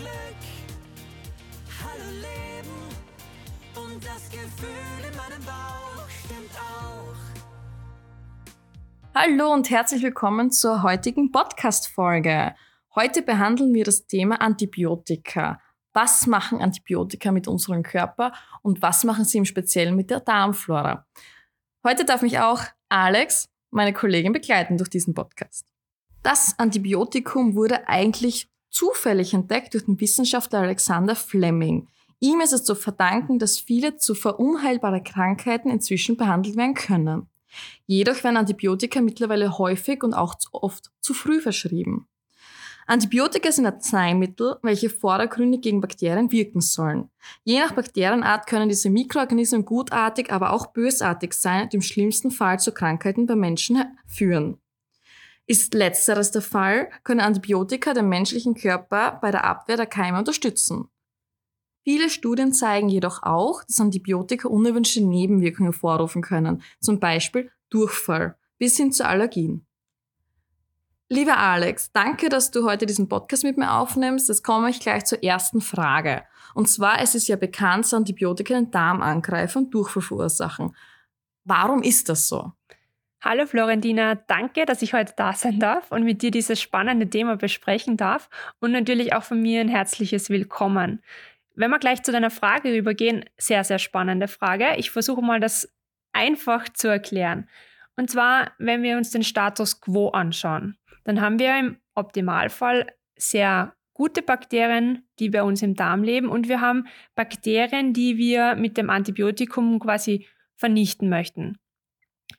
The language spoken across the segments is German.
Glück. Hallo Leben und das Gefühl in meinem Bauch stimmt auch. Hallo und herzlich willkommen zur heutigen Podcast-Folge. Heute behandeln wir das Thema Antibiotika. Was machen Antibiotika mit unserem Körper und was machen sie im Speziellen mit der Darmflora? Heute darf mich auch Alex, meine Kollegin, begleiten durch diesen Podcast. Das Antibiotikum wurde eigentlich zufällig entdeckt durch den Wissenschaftler Alexander Fleming. Ihm ist es zu verdanken, dass viele zu verunheilbare Krankheiten inzwischen behandelt werden können. Jedoch werden Antibiotika mittlerweile häufig und auch oft zu früh verschrieben. Antibiotika sind Arzneimittel, welche vordergründig gegen Bakterien wirken sollen. Je nach Bakterienart können diese Mikroorganismen gutartig, aber auch bösartig sein und im schlimmsten Fall zu Krankheiten bei Menschen führen. Ist letzteres der Fall, können Antibiotika den menschlichen Körper bei der Abwehr der Keime unterstützen. Viele Studien zeigen jedoch auch, dass Antibiotika unerwünschte Nebenwirkungen vorrufen können, zum Beispiel Durchfall bis hin zu Allergien. Lieber Alex, danke, dass du heute diesen Podcast mit mir aufnimmst. Jetzt komme ich gleich zur ersten Frage. Und zwar, es ist ja bekannt, dass Antibiotika den Darm angreifen und Durchfall verursachen. Warum ist das so? Hallo Florentina, danke, dass ich heute da sein darf und mit dir dieses spannende Thema besprechen darf und natürlich auch von mir ein herzliches Willkommen. Wenn wir gleich zu deiner Frage übergehen, sehr, sehr spannende Frage. Ich versuche mal das einfach zu erklären. Und zwar, wenn wir uns den Status quo anschauen dann haben wir im Optimalfall sehr gute Bakterien, die bei uns im Darm leben und wir haben Bakterien, die wir mit dem Antibiotikum quasi vernichten möchten.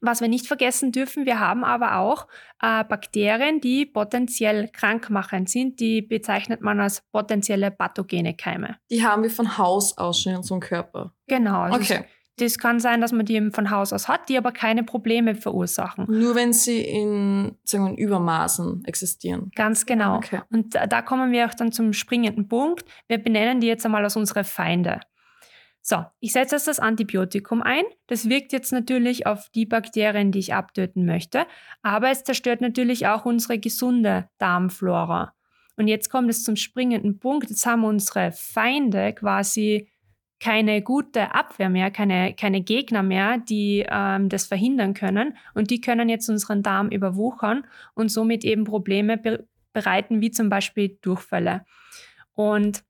Was wir nicht vergessen dürfen, wir haben aber auch äh, Bakterien, die potenziell krankmachend sind. Die bezeichnet man als potenzielle pathogene Keime. Die haben wir von Haus aus schon in unserem Körper. Genau. Also okay. Das kann sein, dass man die eben von Haus aus hat, die aber keine Probleme verursachen. Nur wenn sie in, sagen wir, Übermaßen existieren. Ganz genau. Okay. Und da kommen wir auch dann zum springenden Punkt. Wir benennen die jetzt einmal als unsere Feinde. So, ich setze jetzt das Antibiotikum ein. Das wirkt jetzt natürlich auf die Bakterien, die ich abtöten möchte, aber es zerstört natürlich auch unsere gesunde Darmflora. Und jetzt kommt es zum springenden Punkt. Jetzt haben unsere Feinde quasi keine gute Abwehr mehr, keine, keine Gegner mehr, die ähm, das verhindern können. Und die können jetzt unseren Darm überwuchern und somit eben Probleme be bereiten, wie zum Beispiel Durchfälle. Und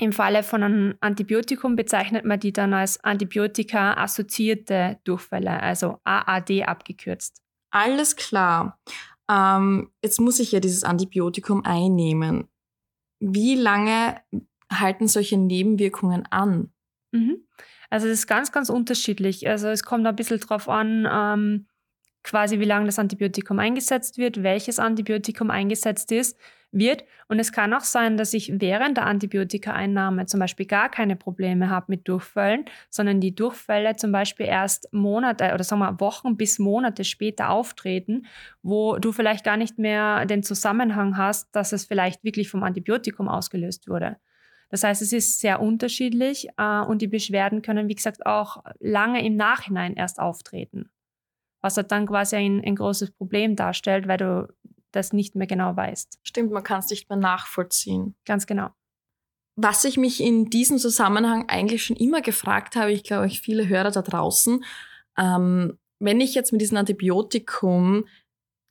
im Falle von einem Antibiotikum bezeichnet man die dann als Antibiotika-assoziierte Durchfälle, also AAD abgekürzt. Alles klar. Ähm, jetzt muss ich ja dieses Antibiotikum einnehmen. Wie lange halten solche Nebenwirkungen an? Mhm. Also es ist ganz, ganz unterschiedlich. Also es kommt ein bisschen drauf an, ähm, quasi wie lange das Antibiotikum eingesetzt wird, welches Antibiotikum eingesetzt ist, wird. Und es kann auch sein, dass ich während der Antibiotikaeinnahme zum Beispiel gar keine Probleme habe mit Durchfällen, sondern die Durchfälle zum Beispiel erst Monate oder sagen wir Wochen bis Monate später auftreten, wo du vielleicht gar nicht mehr den Zusammenhang hast, dass es vielleicht wirklich vom Antibiotikum ausgelöst wurde. Das heißt, es ist sehr unterschiedlich äh, und die Beschwerden können, wie gesagt, auch lange im Nachhinein erst auftreten. Was halt dann quasi ein, ein großes Problem darstellt, weil du das nicht mehr genau weißt. Stimmt, man kann es nicht mehr nachvollziehen. Ganz genau. Was ich mich in diesem Zusammenhang eigentlich schon immer gefragt habe, ich glaube, ich viele Hörer da draußen, ähm, wenn ich jetzt mit diesem Antibiotikum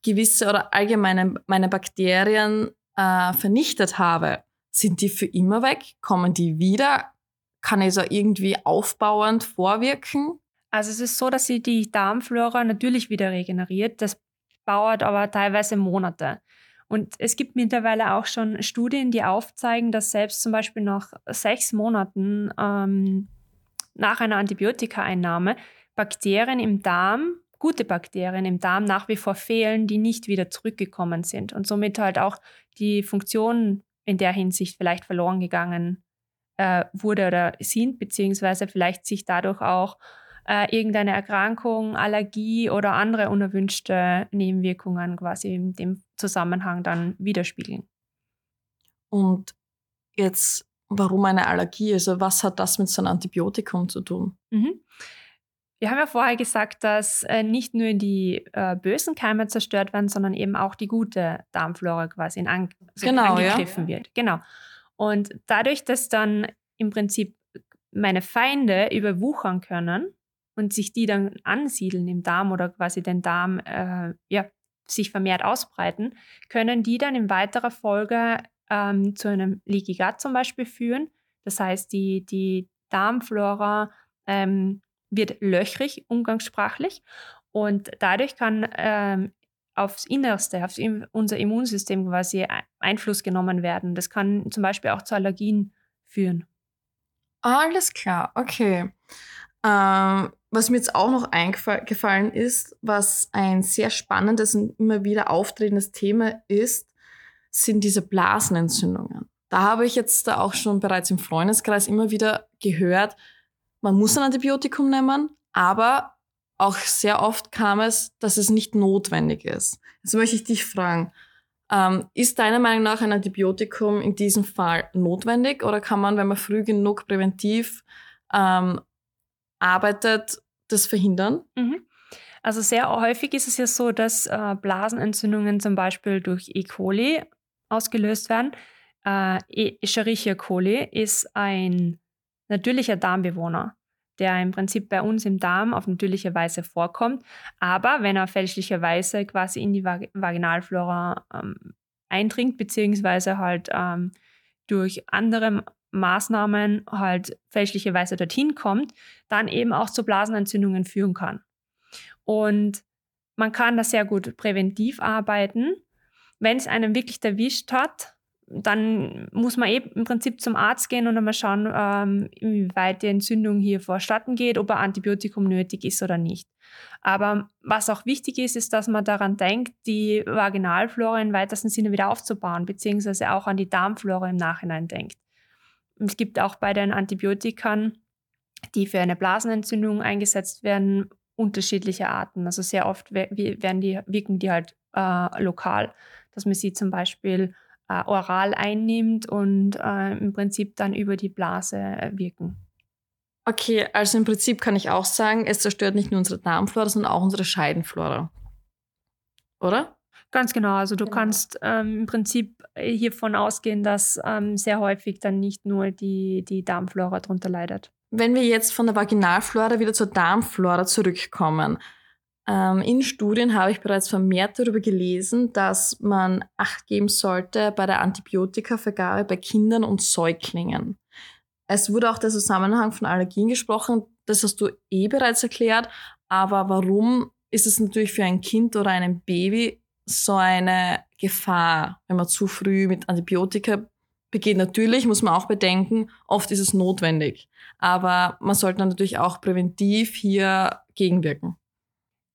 gewisse oder allgemeine meine Bakterien äh, vernichtet habe, sind die für immer weg? Kommen die wieder? Kann es auch irgendwie aufbauend vorwirken? Also es ist so, dass sie die Darmflora natürlich wieder regeneriert. Das dauert aber teilweise Monate. Und es gibt mittlerweile auch schon Studien, die aufzeigen, dass selbst zum Beispiel nach sechs Monaten ähm, nach einer Antibiotikaeinnahme Bakterien im Darm, gute Bakterien im Darm nach wie vor fehlen, die nicht wieder zurückgekommen sind und somit halt auch die Funktion in der Hinsicht vielleicht verloren gegangen äh, wurde oder sind, beziehungsweise vielleicht sich dadurch auch äh, irgendeine Erkrankung, Allergie oder andere unerwünschte Nebenwirkungen quasi in dem Zusammenhang dann widerspiegeln. Und jetzt, warum eine Allergie? Also was hat das mit so einem Antibiotikum zu tun? Mhm. Wir haben ja vorher gesagt, dass äh, nicht nur die äh, bösen Keime zerstört werden, sondern eben auch die gute Darmflora quasi in an, also genau, angegriffen ja. wird. Genau. Und dadurch, dass dann im Prinzip meine Feinde überwuchern können und sich die dann ansiedeln im Darm oder quasi den Darm äh, ja, sich vermehrt ausbreiten, können die dann in weiterer Folge ähm, zu einem Leaky Gut zum Beispiel führen. Das heißt, die, die Darmflora ähm, wird löchrig, umgangssprachlich. Und dadurch kann ähm, aufs Innerste, auf unser Immunsystem quasi Einfluss genommen werden. Das kann zum Beispiel auch zu Allergien führen. Alles klar, okay. Ähm, was mir jetzt auch noch eingefallen ist, was ein sehr spannendes und immer wieder auftretendes Thema ist, sind diese Blasenentzündungen. Da habe ich jetzt da auch schon bereits im Freundeskreis immer wieder gehört, man muss ein Antibiotikum nehmen, aber auch sehr oft kam es, dass es nicht notwendig ist. Jetzt möchte ich dich fragen, ähm, ist deiner Meinung nach ein Antibiotikum in diesem Fall notwendig oder kann man, wenn man früh genug präventiv ähm, arbeitet, das verhindern? Mhm. Also sehr häufig ist es ja so, dass äh, Blasenentzündungen zum Beispiel durch E. coli ausgelöst werden. Äh, e. Escherichia coli ist ein natürlicher Darmbewohner, der im Prinzip bei uns im Darm auf natürliche Weise vorkommt. Aber wenn er fälschlicherweise quasi in die Vag Vaginalflora ähm, eindringt, beziehungsweise halt ähm, durch andere Maßnahmen halt fälschlicherweise dorthin kommt, dann eben auch zu Blasenentzündungen führen kann. Und man kann da sehr gut präventiv arbeiten. Wenn es einen wirklich erwischt hat, dann muss man eben im Prinzip zum Arzt gehen und einmal schauen, ähm, inwieweit die Entzündung hier vorstatten geht, ob ein Antibiotikum nötig ist oder nicht. Aber was auch wichtig ist, ist, dass man daran denkt, die Vaginalflora im weitesten Sinne wieder aufzubauen, beziehungsweise auch an die Darmflora im Nachhinein denkt. Es gibt auch bei den Antibiotikern, die für eine Blasenentzündung eingesetzt werden, unterschiedliche Arten. Also sehr oft werden die, wirken die halt äh, lokal, dass man sie zum Beispiel äh, oral einnimmt und äh, im Prinzip dann über die Blase äh, wirken. Okay, also im Prinzip kann ich auch sagen, es zerstört nicht nur unsere Darmflora, sondern auch unsere Scheidenflora. Oder? Ganz genau. Also du genau. kannst ähm, im Prinzip hiervon ausgehen, dass ähm, sehr häufig dann nicht nur die, die Darmflora darunter leidet. Wenn wir jetzt von der Vaginalflora wieder zur Darmflora zurückkommen, ähm, in Studien habe ich bereits vermehrt darüber gelesen, dass man Acht geben sollte bei der Antibiotikavergabe bei Kindern und Säuglingen. Es wurde auch der Zusammenhang von Allergien gesprochen, das hast du eh bereits erklärt, aber warum ist es natürlich für ein Kind oder ein Baby so eine Gefahr, wenn man zu früh mit Antibiotika begeht? Natürlich muss man auch bedenken, oft ist es notwendig, aber man sollte natürlich auch präventiv hier gegenwirken.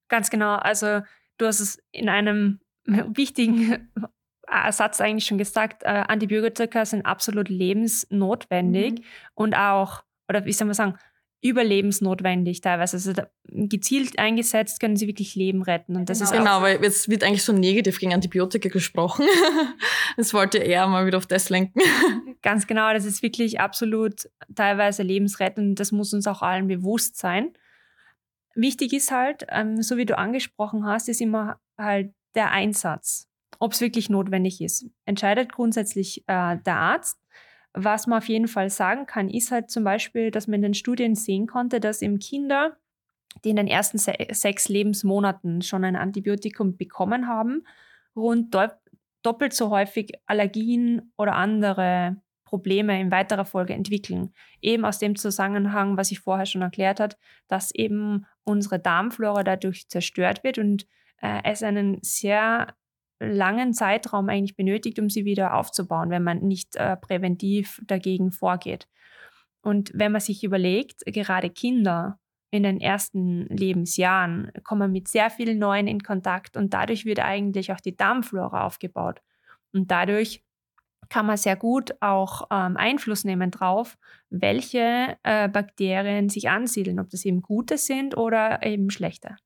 Ganz genau. Also du hast es in einem wichtigen Satz eigentlich schon gesagt, äh, Antibiotika sind absolut lebensnotwendig mhm. und auch, oder wie soll man sagen, überlebensnotwendig teilweise. Also gezielt eingesetzt können sie wirklich Leben retten. Und das genau. ist genau, weil jetzt wird eigentlich so negativ gegen Antibiotika gesprochen. das wollte eher mal wieder auf das lenken. Ganz genau, das ist wirklich absolut teilweise lebensrettend. Das muss uns auch allen bewusst sein. Wichtig ist halt, ähm, so wie du angesprochen hast, ist immer halt der Einsatz, ob es wirklich notwendig ist. Entscheidet grundsätzlich äh, der Arzt. Was man auf jeden Fall sagen kann, ist halt zum Beispiel, dass man in den Studien sehen konnte, dass im Kinder, die in den ersten se sechs Lebensmonaten schon ein Antibiotikum bekommen haben, rund doppelt so häufig Allergien oder andere Probleme in weiterer Folge entwickeln. Eben aus dem Zusammenhang, was ich vorher schon erklärt habe, dass eben unsere Darmflora dadurch zerstört wird und äh, es einen sehr langen Zeitraum eigentlich benötigt, um sie wieder aufzubauen, wenn man nicht äh, präventiv dagegen vorgeht. Und wenn man sich überlegt, gerade Kinder in den ersten Lebensjahren kommen mit sehr vielen Neuen in Kontakt und dadurch wird eigentlich auch die Darmflora aufgebaut. Und dadurch kann man sehr gut auch ähm, Einfluss nehmen drauf, welche äh, Bakterien sich ansiedeln, ob das eben gute sind oder eben schlechte.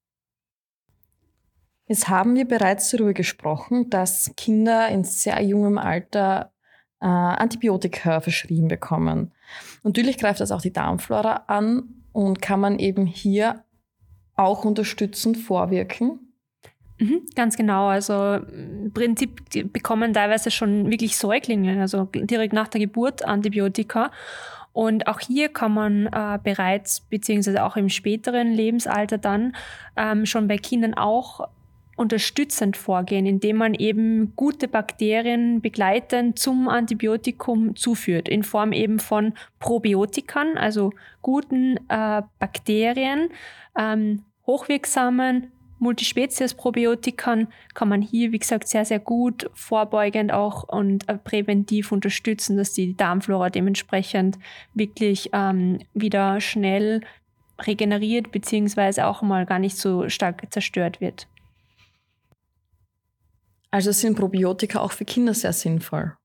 Jetzt haben wir bereits darüber gesprochen, dass Kinder in sehr jungem Alter äh, Antibiotika verschrieben bekommen. Natürlich greift das auch die Darmflora an und kann man eben hier auch unterstützend vorwirken. Mhm, ganz genau. Also im Prinzip bekommen teilweise schon wirklich Säuglinge, also direkt nach der Geburt Antibiotika. Und auch hier kann man äh, bereits, beziehungsweise auch im späteren Lebensalter dann ähm, schon bei Kindern auch unterstützend vorgehen, indem man eben gute Bakterien begleitend zum Antibiotikum zuführt, in Form eben von Probiotikern, also guten äh, Bakterien, ähm, hochwirksamen Multispezies-Probiotikern kann man hier, wie gesagt, sehr, sehr gut vorbeugend auch und äh, präventiv unterstützen, dass die Darmflora dementsprechend wirklich ähm, wieder schnell regeneriert beziehungsweise auch mal gar nicht so stark zerstört wird. Also sind Probiotika auch für Kinder sehr sinnvoll.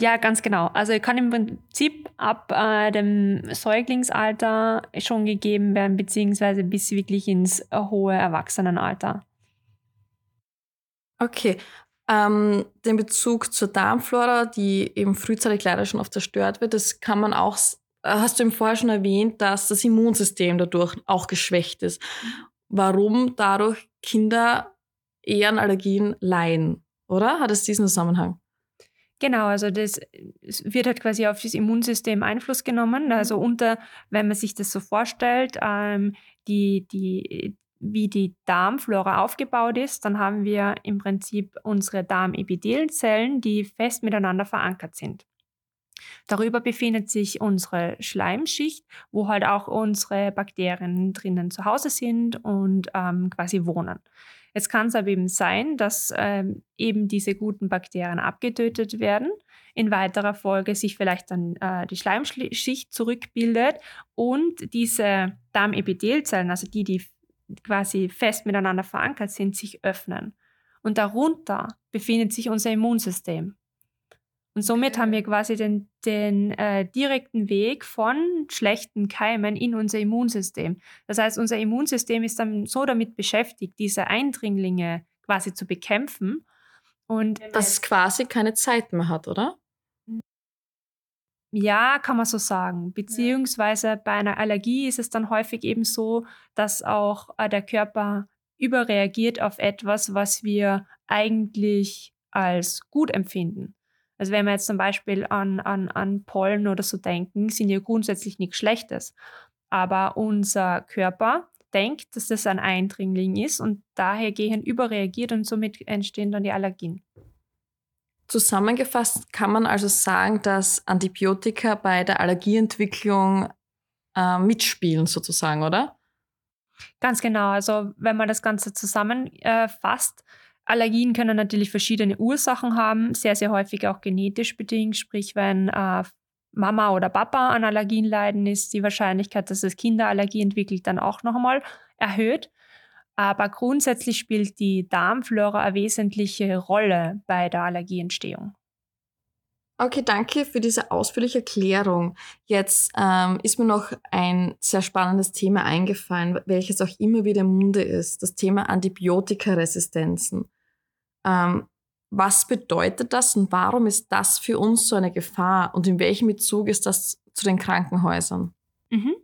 Ja, ganz genau. Also kann im Prinzip ab äh, dem Säuglingsalter schon gegeben werden, beziehungsweise bis wirklich ins äh, hohe Erwachsenenalter. Okay. Ähm, den Bezug zur Darmflora, die eben frühzeitig leider schon oft zerstört wird, das kann man auch, äh, hast du eben vorher schon erwähnt, dass das Immunsystem dadurch auch geschwächt ist. Warum dadurch Kinder eher an Allergien leiden, oder? Hat es diesen Zusammenhang? Genau, also das wird halt quasi auf das Immunsystem Einfluss genommen. Also mhm. unter, wenn man sich das so vorstellt, ähm, die, die, wie die Darmflora aufgebaut ist, dann haben wir im Prinzip unsere Darmepithelzellen, die fest miteinander verankert sind. Darüber befindet sich unsere Schleimschicht, wo halt auch unsere Bakterien drinnen zu Hause sind und ähm, quasi wohnen. Jetzt kann es aber eben sein, dass ähm, eben diese guten Bakterien abgetötet werden, in weiterer Folge sich vielleicht dann äh, die Schleimschicht zurückbildet und diese Darmepithelzellen, also die, die quasi fest miteinander verankert sind, sich öffnen. Und darunter befindet sich unser Immunsystem. Und somit haben wir quasi den, den äh, direkten Weg von schlechten Keimen in unser Immunsystem. Das heißt, unser Immunsystem ist dann so damit beschäftigt, diese Eindringlinge quasi zu bekämpfen. Und dass es quasi keine Zeit mehr hat, oder? Ja, kann man so sagen. Beziehungsweise bei einer Allergie ist es dann häufig eben so, dass auch äh, der Körper überreagiert auf etwas, was wir eigentlich als gut empfinden. Also wenn wir jetzt zum Beispiel an, an, an Pollen oder so denken, sind ja grundsätzlich nichts Schlechtes. Aber unser Körper denkt, dass das ein Eindringling ist und daher gehen überreagiert und somit entstehen dann die Allergien. Zusammengefasst kann man also sagen, dass Antibiotika bei der Allergieentwicklung äh, mitspielen, sozusagen, oder? Ganz genau. Also wenn man das Ganze zusammenfasst, äh, Allergien können natürlich verschiedene Ursachen haben, sehr, sehr häufig auch genetisch bedingt. Sprich, wenn äh, Mama oder Papa an Allergien leiden, ist die Wahrscheinlichkeit, dass das Kinderallergie entwickelt, dann auch nochmal erhöht. Aber grundsätzlich spielt die Darmflora eine wesentliche Rolle bei der Allergieentstehung. Okay, danke für diese ausführliche Erklärung. Jetzt ähm, ist mir noch ein sehr spannendes Thema eingefallen, welches auch immer wieder im Munde ist, das Thema Antibiotikaresistenzen. Ähm, was bedeutet das und warum ist das für uns so eine Gefahr und in welchem Bezug ist das zu den Krankenhäusern? Mhm.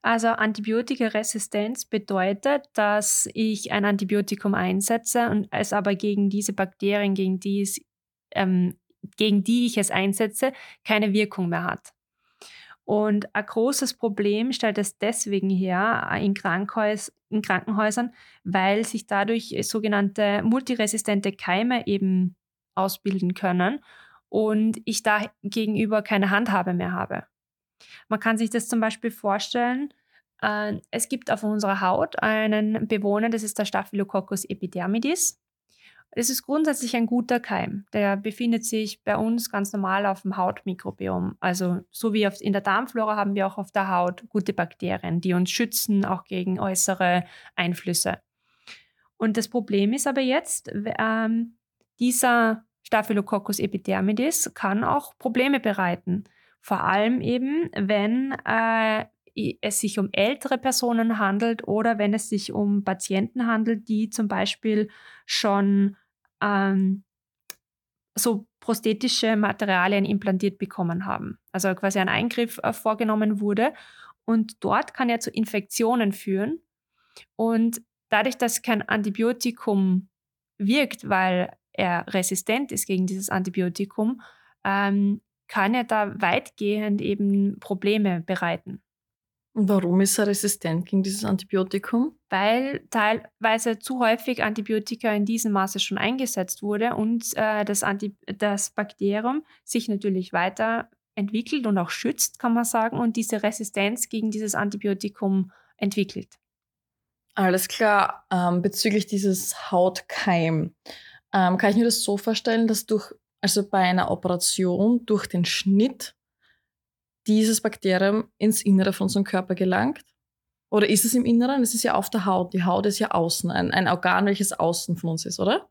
Also Antibiotikaresistenz bedeutet, dass ich ein Antibiotikum einsetze und es aber gegen diese Bakterien, gegen die, es, ähm, gegen die ich es einsetze, keine Wirkung mehr hat. Und ein großes Problem stellt es deswegen her in, Krankenhäus in Krankenhäusern, weil sich dadurch sogenannte multiresistente Keime eben ausbilden können und ich da gegenüber keine Handhabe mehr habe. Man kann sich das zum Beispiel vorstellen, äh, es gibt auf unserer Haut einen Bewohner, das ist der Staphylococcus epidermidis. Es ist grundsätzlich ein guter Keim. Der befindet sich bei uns ganz normal auf dem Hautmikrobiom. Also so wie in der Darmflora haben wir auch auf der Haut gute Bakterien, die uns schützen, auch gegen äußere Einflüsse. Und das Problem ist aber jetzt, ähm, dieser Staphylococcus epidermidis kann auch Probleme bereiten. Vor allem eben, wenn äh, es sich um ältere Personen handelt oder wenn es sich um Patienten handelt, die zum Beispiel schon ähm, so prosthetische Materialien implantiert bekommen haben. Also quasi ein Eingriff äh, vorgenommen wurde. Und dort kann er zu Infektionen führen. Und dadurch, dass kein Antibiotikum wirkt, weil er resistent ist gegen dieses Antibiotikum, ähm, kann er da weitgehend eben Probleme bereiten. Und warum ist er resistent gegen dieses Antibiotikum? Weil teilweise zu häufig Antibiotika in diesem Maße schon eingesetzt wurde und äh, das, Anti das Bakterium sich natürlich weiterentwickelt und auch schützt, kann man sagen, und diese Resistenz gegen dieses Antibiotikum entwickelt. Alles klar. Ähm, bezüglich dieses Hautkeim, ähm, kann ich mir das so vorstellen, dass durch, also bei einer Operation durch den Schnitt dieses Bakterium ins Innere von unserem Körper gelangt? Oder ist es im Inneren? Es ist ja auf der Haut. Die Haut ist ja außen, ein, ein Organ, welches außen von uns ist, oder?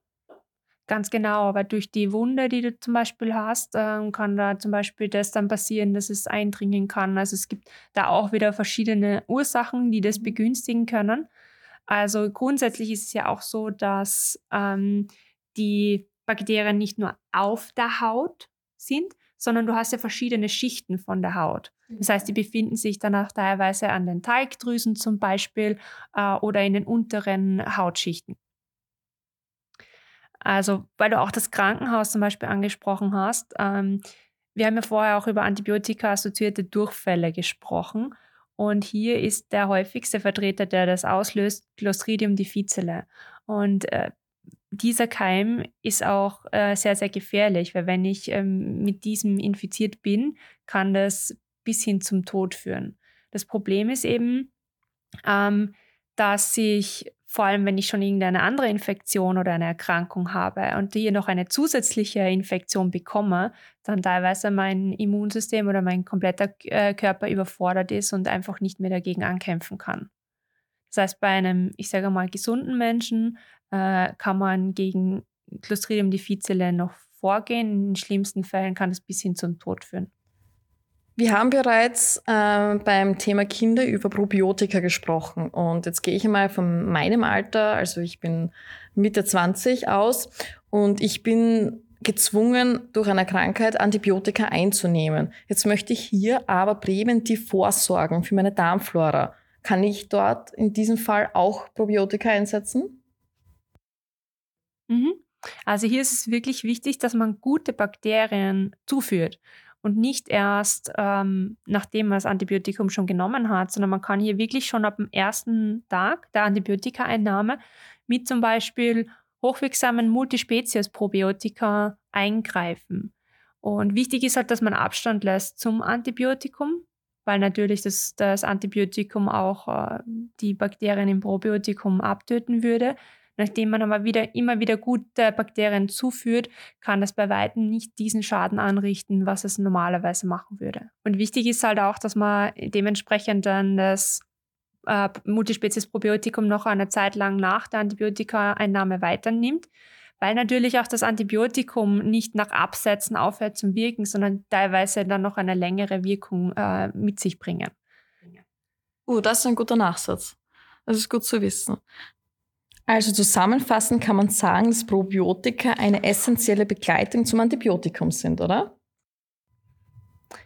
Ganz genau, aber durch die Wunde, die du zum Beispiel hast, ähm, kann da zum Beispiel das dann passieren, dass es eindringen kann. Also es gibt da auch wieder verschiedene Ursachen, die das begünstigen können. Also grundsätzlich ist es ja auch so, dass ähm, die Bakterien nicht nur auf der Haut sind, sondern du hast ja verschiedene Schichten von der Haut. Das heißt, die mhm. befinden sich dann auch teilweise an den Talgdrüsen zum Beispiel äh, oder in den unteren Hautschichten. Also, weil du auch das Krankenhaus zum Beispiel angesprochen hast, ähm, wir haben ja vorher auch über Antibiotika-assoziierte Durchfälle gesprochen. Und hier ist der häufigste Vertreter, der das auslöst, Clostridium difficile. Und äh, dieser Keim ist auch äh, sehr, sehr gefährlich, weil wenn ich ähm, mit diesem infiziert bin, kann das bis hin zum Tod führen. Das Problem ist eben, ähm, dass ich vor allem, wenn ich schon irgendeine andere Infektion oder eine Erkrankung habe und hier noch eine zusätzliche Infektion bekomme, dann teilweise mein Immunsystem oder mein kompletter äh, Körper überfordert ist und einfach nicht mehr dagegen ankämpfen kann. Das heißt, bei einem, ich sage mal, gesunden Menschen äh, kann man gegen Clostridium difficile noch vorgehen. In den schlimmsten Fällen kann es bis hin zum Tod führen. Wir haben bereits äh, beim Thema Kinder über Probiotika gesprochen und jetzt gehe ich einmal von meinem Alter, also ich bin Mitte 20 aus und ich bin gezwungen, durch eine Krankheit Antibiotika einzunehmen. Jetzt möchte ich hier aber präventiv vorsorgen für meine Darmflora. Kann ich dort in diesem Fall auch Probiotika einsetzen? Mhm. Also hier ist es wirklich wichtig, dass man gute Bakterien zuführt und nicht erst ähm, nachdem man das Antibiotikum schon genommen hat, sondern man kann hier wirklich schon ab dem ersten Tag der Antibiotika-Einnahme mit zum Beispiel hochwirksamen Multispezies-Probiotika eingreifen. Und wichtig ist halt, dass man Abstand lässt zum Antibiotikum, weil natürlich das, das Antibiotikum auch äh, die Bakterien im Probiotikum abtöten würde. Nachdem man aber wieder, immer wieder gute Bakterien zuführt, kann das bei Weitem nicht diesen Schaden anrichten, was es normalerweise machen würde. Und wichtig ist halt auch, dass man dementsprechend dann das äh, Multispezies-Probiotikum noch eine Zeit lang nach der Antibiotikaeinnahme weiternimmt, weil natürlich auch das Antibiotikum nicht nach Absetzen aufhört zum Wirken, sondern teilweise dann noch eine längere Wirkung äh, mit sich bringen. Oh, das ist ein guter Nachsatz. Das ist gut zu wissen. Also zusammenfassend kann man sagen, dass Probiotika eine essentielle Begleitung zum Antibiotikum sind, oder?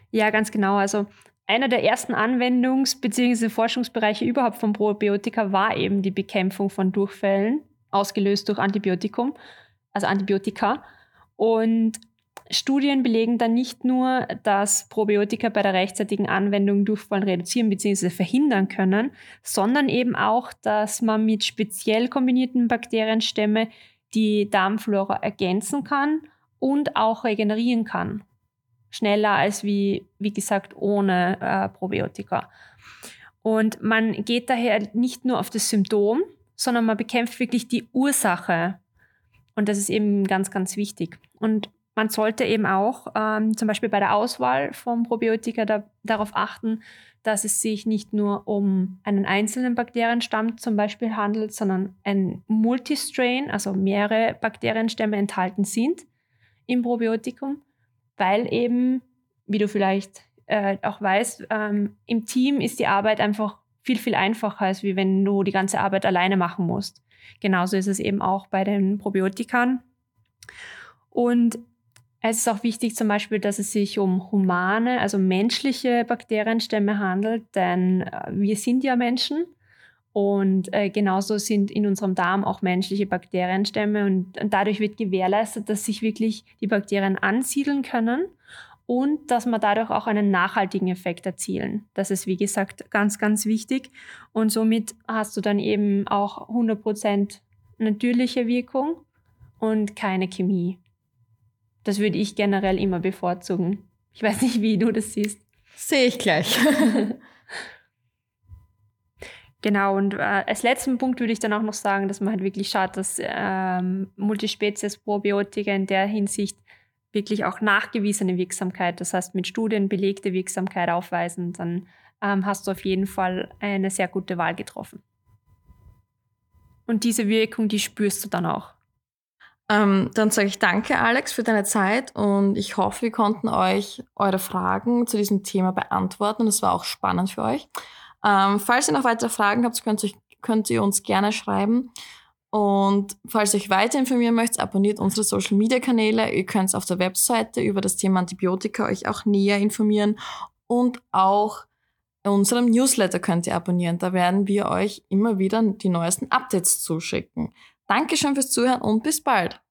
Ja, ganz genau. Also einer der ersten Anwendungs- bzw. Forschungsbereiche überhaupt von Probiotika war eben die Bekämpfung von Durchfällen, ausgelöst durch Antibiotikum, also Antibiotika. Und Studien belegen dann nicht nur, dass Probiotika bei der rechtzeitigen Anwendung Durchfall reduzieren bzw. verhindern können, sondern eben auch, dass man mit speziell kombinierten Bakterienstämme die Darmflora ergänzen kann und auch regenerieren kann. Schneller als wie, wie gesagt, ohne äh, Probiotika. Und man geht daher nicht nur auf das Symptom, sondern man bekämpft wirklich die Ursache. Und das ist eben ganz, ganz wichtig. Und man sollte eben auch ähm, zum Beispiel bei der Auswahl von Probiotika da, darauf achten, dass es sich nicht nur um einen einzelnen Bakterienstamm zum Beispiel handelt, sondern ein Multistrain, also mehrere Bakterienstämme enthalten sind im Probiotikum, weil eben, wie du vielleicht äh, auch weißt, ähm, im Team ist die Arbeit einfach viel, viel einfacher, als wie wenn du die ganze Arbeit alleine machen musst. Genauso ist es eben auch bei den Probiotikern. Und es ist auch wichtig zum Beispiel, dass es sich um humane, also menschliche Bakterienstämme handelt, denn äh, wir sind ja Menschen Und äh, genauso sind in unserem Darm auch menschliche Bakterienstämme und, und dadurch wird gewährleistet, dass sich wirklich die Bakterien ansiedeln können und dass wir dadurch auch einen nachhaltigen Effekt erzielen. Das ist, wie gesagt, ganz, ganz wichtig. Und somit hast du dann eben auch 100% natürliche Wirkung und keine Chemie. Das würde ich generell immer bevorzugen. Ich weiß nicht, wie du das siehst. Sehe ich gleich. genau, und äh, als letzten Punkt würde ich dann auch noch sagen, dass man halt wirklich schaut, dass ähm, Multispezies-Probiotika in der Hinsicht wirklich auch nachgewiesene Wirksamkeit, das heißt mit Studien belegte Wirksamkeit aufweisen, dann ähm, hast du auf jeden Fall eine sehr gute Wahl getroffen. Und diese Wirkung, die spürst du dann auch. Ähm, dann sage ich danke, Alex, für deine Zeit und ich hoffe, wir konnten euch eure Fragen zu diesem Thema beantworten und es war auch spannend für euch. Ähm, falls ihr noch weitere Fragen habt, könnt, euch, könnt ihr uns gerne schreiben. Und falls ihr euch weiter informieren möchtet, abonniert unsere Social Media Kanäle. Ihr könnt auf der Webseite über das Thema Antibiotika euch auch näher informieren und auch unserem Newsletter könnt ihr abonnieren. Da werden wir euch immer wieder die neuesten Updates zuschicken. Dankeschön fürs Zuhören und bis bald.